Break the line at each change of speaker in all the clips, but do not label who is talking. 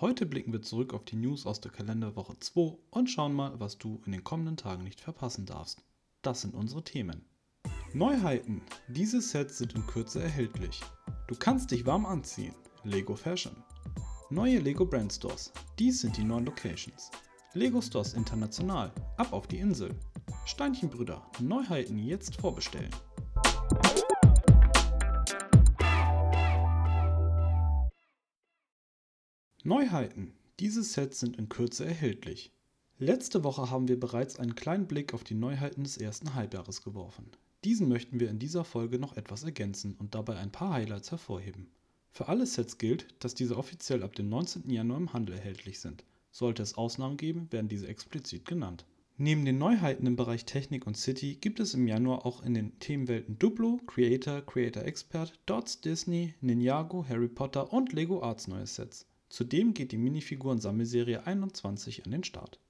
Heute blicken wir zurück auf die News aus der Kalenderwoche 2 und schauen mal, was du in den kommenden Tagen nicht verpassen darfst. Das sind unsere Themen. Neuheiten. Diese Sets sind in Kürze erhältlich. Du kannst dich warm anziehen. Lego Fashion. Neue Lego Brand Stores. Dies sind die neuen Locations. Lego Stores International. Ab auf die Insel. Steinchenbrüder. Neuheiten jetzt vorbestellen. Neuheiten. Diese Sets sind in Kürze erhältlich. Letzte Woche haben wir bereits einen kleinen Blick auf die Neuheiten des ersten Halbjahres geworfen. Diesen möchten wir in dieser Folge noch etwas ergänzen und dabei ein paar Highlights hervorheben. Für alle Sets gilt, dass diese offiziell ab dem 19. Januar im Handel erhältlich sind. Sollte es Ausnahmen geben, werden diese explizit genannt. Neben den Neuheiten im Bereich Technik und City gibt es im Januar auch in den Themenwelten Duplo, Creator, Creator Expert, Dots, Disney, Ninjago, Harry Potter und Lego Arts neue Sets. Zudem geht die Minifiguren-Sammelserie 21 an den Start.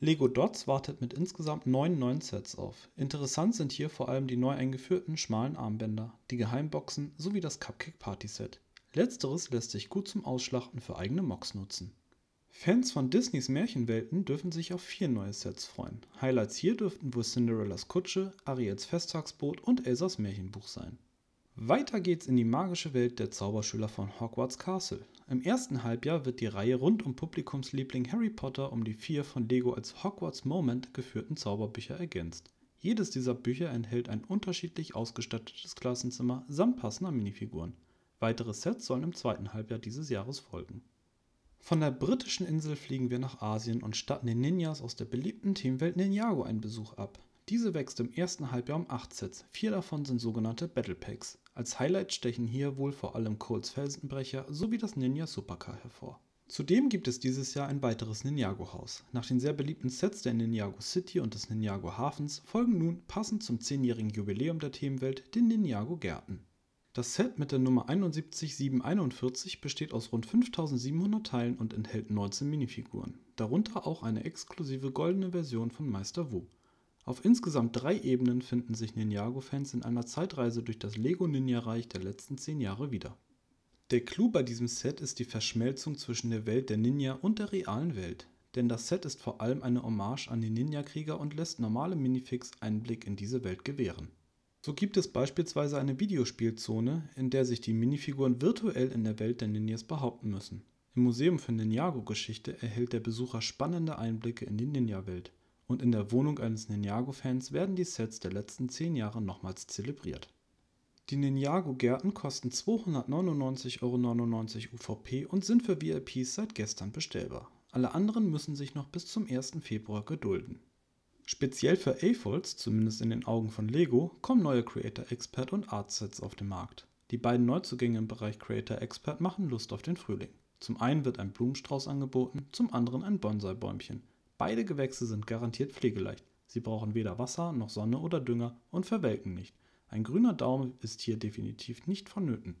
Lego Dots wartet mit insgesamt neun neuen Sets auf. Interessant sind hier vor allem die neu eingeführten schmalen Armbänder, die Geheimboxen sowie das Cupcake Party Set. Letzteres lässt sich gut zum Ausschlachten für eigene Mocks nutzen. Fans von Disneys Märchenwelten dürfen sich auf vier neue Sets freuen. Highlights hier dürften wohl Cinderellas Kutsche, Ariels Festtagsboot und Elsas Märchenbuch sein. Weiter geht's in die magische Welt der Zauberschüler von Hogwarts Castle. Im ersten Halbjahr wird die Reihe rund um Publikumsliebling Harry Potter um die vier von Lego als Hogwarts Moment geführten Zauberbücher ergänzt. Jedes dieser Bücher enthält ein unterschiedlich ausgestattetes Klassenzimmer samt passender Minifiguren. Weitere Sets sollen im zweiten Halbjahr dieses Jahres folgen. Von der britischen Insel fliegen wir nach Asien und statten den Ninjas aus der beliebten Themenwelt Ninjago einen Besuch ab. Diese wächst im ersten Halbjahr um 8 Sets, vier davon sind sogenannte Battle Packs. Als Highlight stechen hier wohl vor allem Coles Felsenbrecher sowie das Ninja Supercar hervor. Zudem gibt es dieses Jahr ein weiteres Ninjago-Haus. Nach den sehr beliebten Sets der Ninjago City und des Ninjago Hafens folgen nun, passend zum 10-jährigen Jubiläum der Themenwelt, die Ninjago Gärten. Das Set mit der Nummer 71741 besteht aus rund 5700 Teilen und enthält 19 Minifiguren, darunter auch eine exklusive goldene Version von Meister Wu. Auf insgesamt drei Ebenen finden sich Ninjago-Fans in einer Zeitreise durch das Lego-Ninja-Reich der letzten zehn Jahre wieder. Der Clou bei diesem Set ist die Verschmelzung zwischen der Welt der Ninja und der realen Welt, denn das Set ist vor allem eine Hommage an die Ninja-Krieger und lässt normale Minifigs einen Blick in diese Welt gewähren. So gibt es beispielsweise eine Videospielzone, in der sich die Minifiguren virtuell in der Welt der Ninjas behaupten müssen. Im Museum für Ninjago-Geschichte erhält der Besucher spannende Einblicke in die Ninja-Welt und in der Wohnung eines Ninjago-Fans werden die Sets der letzten 10 Jahre nochmals zelebriert. Die Ninjago-Gärten kosten 299,99 Euro UVP und sind für VIPs seit gestern bestellbar. Alle anderen müssen sich noch bis zum 1. Februar gedulden. Speziell für AFOLs, zumindest in den Augen von Lego, kommen neue Creator Expert und Art Sets auf den Markt. Die beiden Neuzugänge im Bereich Creator Expert machen Lust auf den Frühling. Zum einen wird ein Blumenstrauß angeboten, zum anderen ein Bonsai-Bäumchen. Beide Gewächse sind garantiert pflegeleicht. Sie brauchen weder Wasser noch Sonne oder Dünger und verwelken nicht. Ein grüner Daumen ist hier definitiv nicht vonnöten.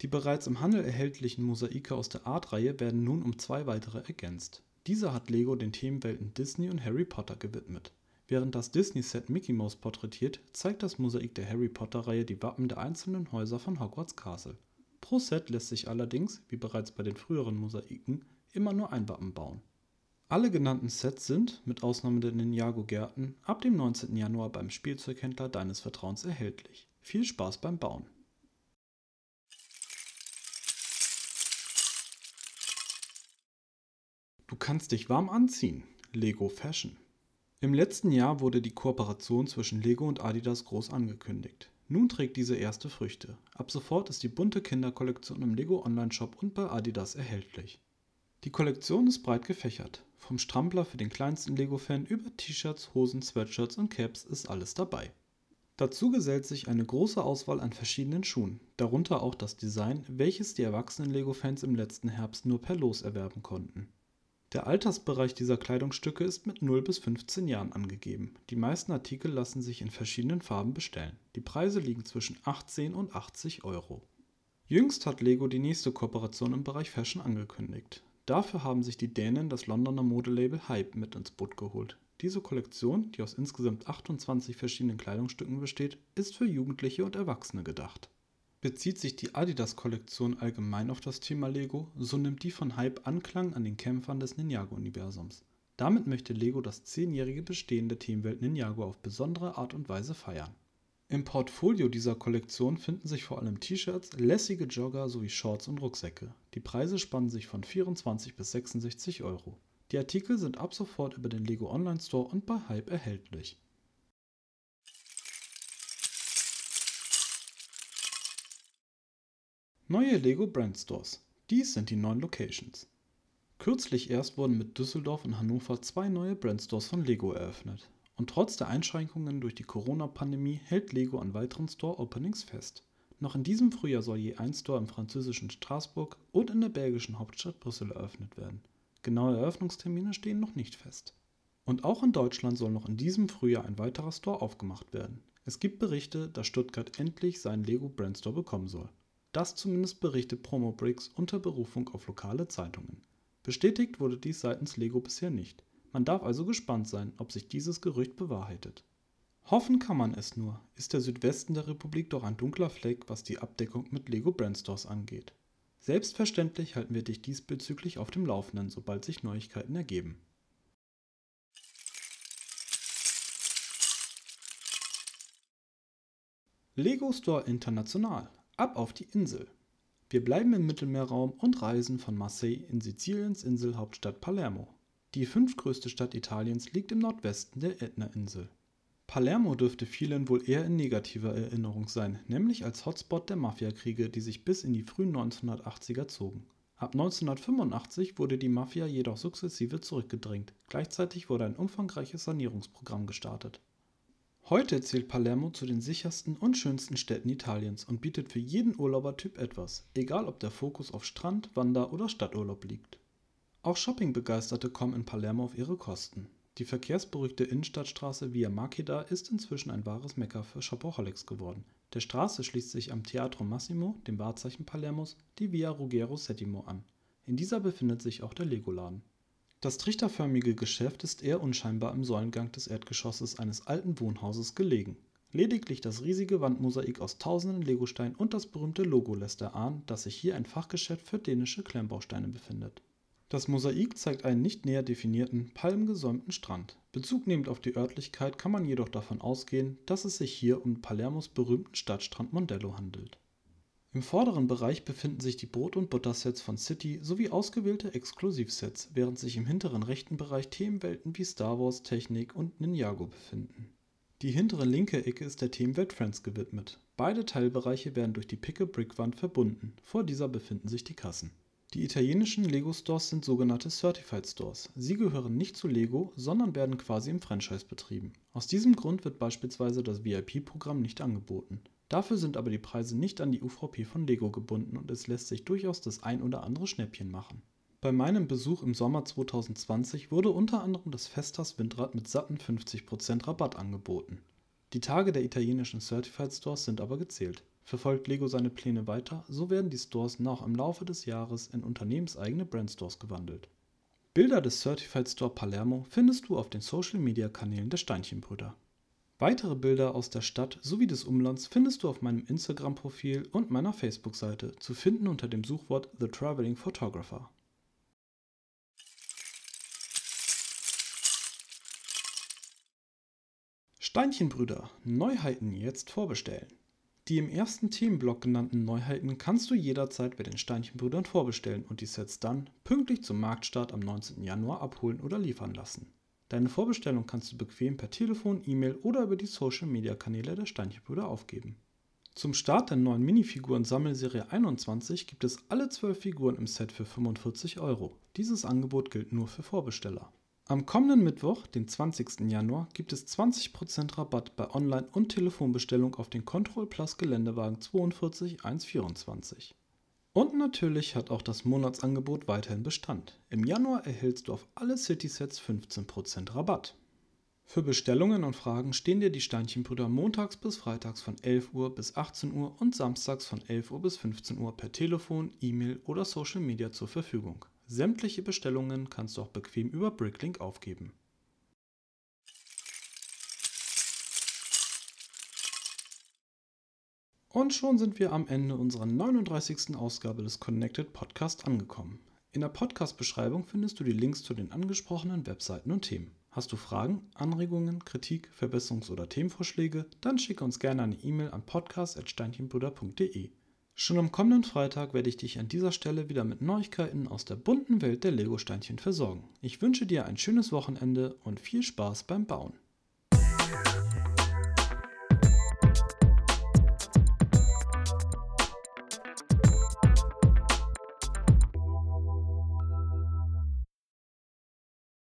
Die bereits im Handel erhältlichen Mosaike aus der Art-Reihe werden nun um zwei weitere ergänzt. Diese hat Lego den Themenwelten Disney und Harry Potter gewidmet. Während das Disney-Set Mickey Mouse porträtiert, zeigt das Mosaik der Harry Potter-Reihe die Wappen der einzelnen Häuser von Hogwarts Castle. Pro Set lässt sich allerdings, wie bereits bei den früheren Mosaiken, immer nur ein Wappen bauen. Alle genannten Sets sind, mit Ausnahme der Ninjago-Gärten, ab dem 19. Januar beim Spielzeughändler deines Vertrauens erhältlich. Viel Spaß beim Bauen! Du kannst dich warm anziehen. Lego Fashion. Im letzten Jahr wurde die Kooperation zwischen Lego und Adidas groß angekündigt. Nun trägt diese erste Früchte. Ab sofort ist die bunte Kinderkollektion im Lego Online-Shop und bei Adidas erhältlich. Die Kollektion ist breit gefächert. Vom Strampler für den kleinsten Lego-Fan über T-Shirts, Hosen, Sweatshirts und Caps ist alles dabei. Dazu gesellt sich eine große Auswahl an verschiedenen Schuhen, darunter auch das Design, welches die erwachsenen Lego-Fans im letzten Herbst nur per Los erwerben konnten. Der Altersbereich dieser Kleidungsstücke ist mit 0 bis 15 Jahren angegeben. Die meisten Artikel lassen sich in verschiedenen Farben bestellen. Die Preise liegen zwischen 18 und 80 Euro. Jüngst hat Lego die nächste Kooperation im Bereich Fashion angekündigt. Dafür haben sich die Dänen das Londoner Modelabel Hype mit ins Boot geholt. Diese Kollektion, die aus insgesamt 28 verschiedenen Kleidungsstücken besteht, ist für Jugendliche und Erwachsene gedacht. Bezieht sich die Adidas-Kollektion allgemein auf das Thema Lego, so nimmt die von Hype Anklang an den Kämpfern des Ninjago-Universums. Damit möchte Lego das zehnjährige Bestehen der Teamwelt Ninjago auf besondere Art und Weise feiern. Im Portfolio dieser Kollektion finden sich vor allem T-Shirts, lässige Jogger sowie Shorts und Rucksäcke. Die Preise spannen sich von 24 bis 66 Euro. Die Artikel sind ab sofort über den Lego Online Store und bei Hype erhältlich. Neue Lego Brand Stores. Dies sind die neuen Locations. Kürzlich erst wurden mit Düsseldorf und Hannover zwei neue Brand Stores von Lego eröffnet. Und trotz der Einschränkungen durch die Corona-Pandemie hält Lego an weiteren Store-Openings fest. Noch in diesem Frühjahr soll je ein Store im französischen Straßburg und in der belgischen Hauptstadt Brüssel eröffnet werden. Genaue Eröffnungstermine stehen noch nicht fest. Und auch in Deutschland soll noch in diesem Frühjahr ein weiterer Store aufgemacht werden. Es gibt Berichte, dass Stuttgart endlich seinen Lego Brand Store bekommen soll. Das zumindest berichtet Promobricks unter Berufung auf lokale Zeitungen. Bestätigt wurde dies seitens Lego bisher nicht. Man darf also gespannt sein, ob sich dieses Gerücht bewahrheitet. Hoffen kann man es nur, ist der Südwesten der Republik doch ein dunkler Fleck, was die Abdeckung mit Lego Brandstores angeht. Selbstverständlich halten wir dich diesbezüglich auf dem Laufenden, sobald sich Neuigkeiten ergeben. Lego Store International Ab auf die Insel. Wir bleiben im Mittelmeerraum und reisen von Marseille in Siziliens Inselhauptstadt Palermo. Die fünftgrößte Stadt Italiens liegt im Nordwesten der Ätna-Insel. Palermo dürfte vielen wohl eher in negativer Erinnerung sein, nämlich als Hotspot der Mafiakriege, die sich bis in die frühen 1980er zogen. Ab 1985 wurde die Mafia jedoch sukzessive zurückgedrängt. Gleichzeitig wurde ein umfangreiches Sanierungsprogramm gestartet. Heute zählt Palermo zu den sichersten und schönsten Städten Italiens und bietet für jeden Urlaubertyp etwas, egal ob der Fokus auf Strand, Wander- oder Stadturlaub liegt. Auch Shoppingbegeisterte kommen in Palermo auf ihre Kosten. Die verkehrsberuhigte Innenstadtstraße Via Makeda ist inzwischen ein wahres Mekka für Shopaholics geworden. Der Straße schließt sich am Teatro Massimo, dem Wahrzeichen Palermos, die Via Ruggero Settimo an. In dieser befindet sich auch der Legoladen. Das trichterförmige Geschäft ist eher unscheinbar im Säulengang des Erdgeschosses eines alten Wohnhauses gelegen. Lediglich das riesige Wandmosaik aus tausenden Legosteinen und das berühmte Logo lässt erahnen, dass sich hier ein Fachgeschäft für dänische Klemmbausteine befindet. Das Mosaik zeigt einen nicht näher definierten, palmgesäumten Strand. Bezug nehmend auf die Örtlichkeit kann man jedoch davon ausgehen, dass es sich hier um Palermos berühmten Stadtstrand Mondello handelt im vorderen Bereich befinden sich die Brot- und Buttersets von City sowie ausgewählte Exklusivsets, während sich im hinteren rechten Bereich Themenwelten wie Star Wars, Technik und Ninjago befinden. Die hintere linke Ecke ist der Themenwelt Friends gewidmet. Beide Teilbereiche werden durch die Pick-a-Brick-Wand verbunden. Vor dieser befinden sich die Kassen. Die italienischen Lego-Stores sind sogenannte Certified Stores. Sie gehören nicht zu Lego, sondern werden quasi im Franchise betrieben. Aus diesem Grund wird beispielsweise das VIP-Programm nicht angeboten. Dafür sind aber die Preise nicht an die UVP von Lego gebunden und es lässt sich durchaus das ein oder andere Schnäppchen machen. Bei meinem Besuch im Sommer 2020 wurde unter anderem das Festas Windrad mit satten 50% Rabatt angeboten. Die Tage der italienischen Certified Stores sind aber gezählt. Verfolgt Lego seine Pläne weiter, so werden die Stores noch im Laufe des Jahres in unternehmenseigene Brandstores gewandelt. Bilder des Certified Store Palermo findest du auf den Social Media Kanälen der Steinchenbrüder. Weitere Bilder aus der Stadt sowie des Umlands findest du auf meinem Instagram-Profil und meiner Facebook-Seite, zu finden unter dem Suchwort The Traveling Photographer. Steinchenbrüder, Neuheiten jetzt vorbestellen. Die im ersten Themenblock genannten Neuheiten kannst du jederzeit bei den Steinchenbrüdern vorbestellen und die Sets dann pünktlich zum Marktstart am 19. Januar abholen oder liefern lassen. Deine Vorbestellung kannst du bequem per Telefon, E-Mail oder über die Social-Media-Kanäle der Steinchenbrüder aufgeben. Zum Start der neuen Minifiguren-Sammelserie 21 gibt es alle 12 Figuren im Set für 45 Euro. Dieses Angebot gilt nur für Vorbesteller. Am kommenden Mittwoch, den 20. Januar, gibt es 20% Rabatt bei Online- und Telefonbestellung auf den Control Plus Geländewagen 42 124. Und natürlich hat auch das Monatsangebot weiterhin Bestand. Im Januar erhältst du auf alle City-Sets 15% Rabatt. Für Bestellungen und Fragen stehen dir die Steinchenbrüder montags bis freitags von 11 Uhr bis 18 Uhr und samstags von 11 Uhr bis 15 Uhr per Telefon, E-Mail oder Social Media zur Verfügung. Sämtliche Bestellungen kannst du auch bequem über Bricklink aufgeben. Und schon sind wir am Ende unserer 39. Ausgabe des Connected Podcast angekommen. In der Podcast-Beschreibung findest du die Links zu den angesprochenen Webseiten und Themen. Hast du Fragen, Anregungen, Kritik, Verbesserungs- oder Themenvorschläge? Dann schicke uns gerne eine E-Mail an podcast.steinchenbrüder.de. Schon am kommenden Freitag werde ich dich an dieser Stelle wieder mit Neuigkeiten aus der bunten Welt der Lego-Steinchen versorgen. Ich wünsche dir ein schönes Wochenende und viel Spaß beim Bauen.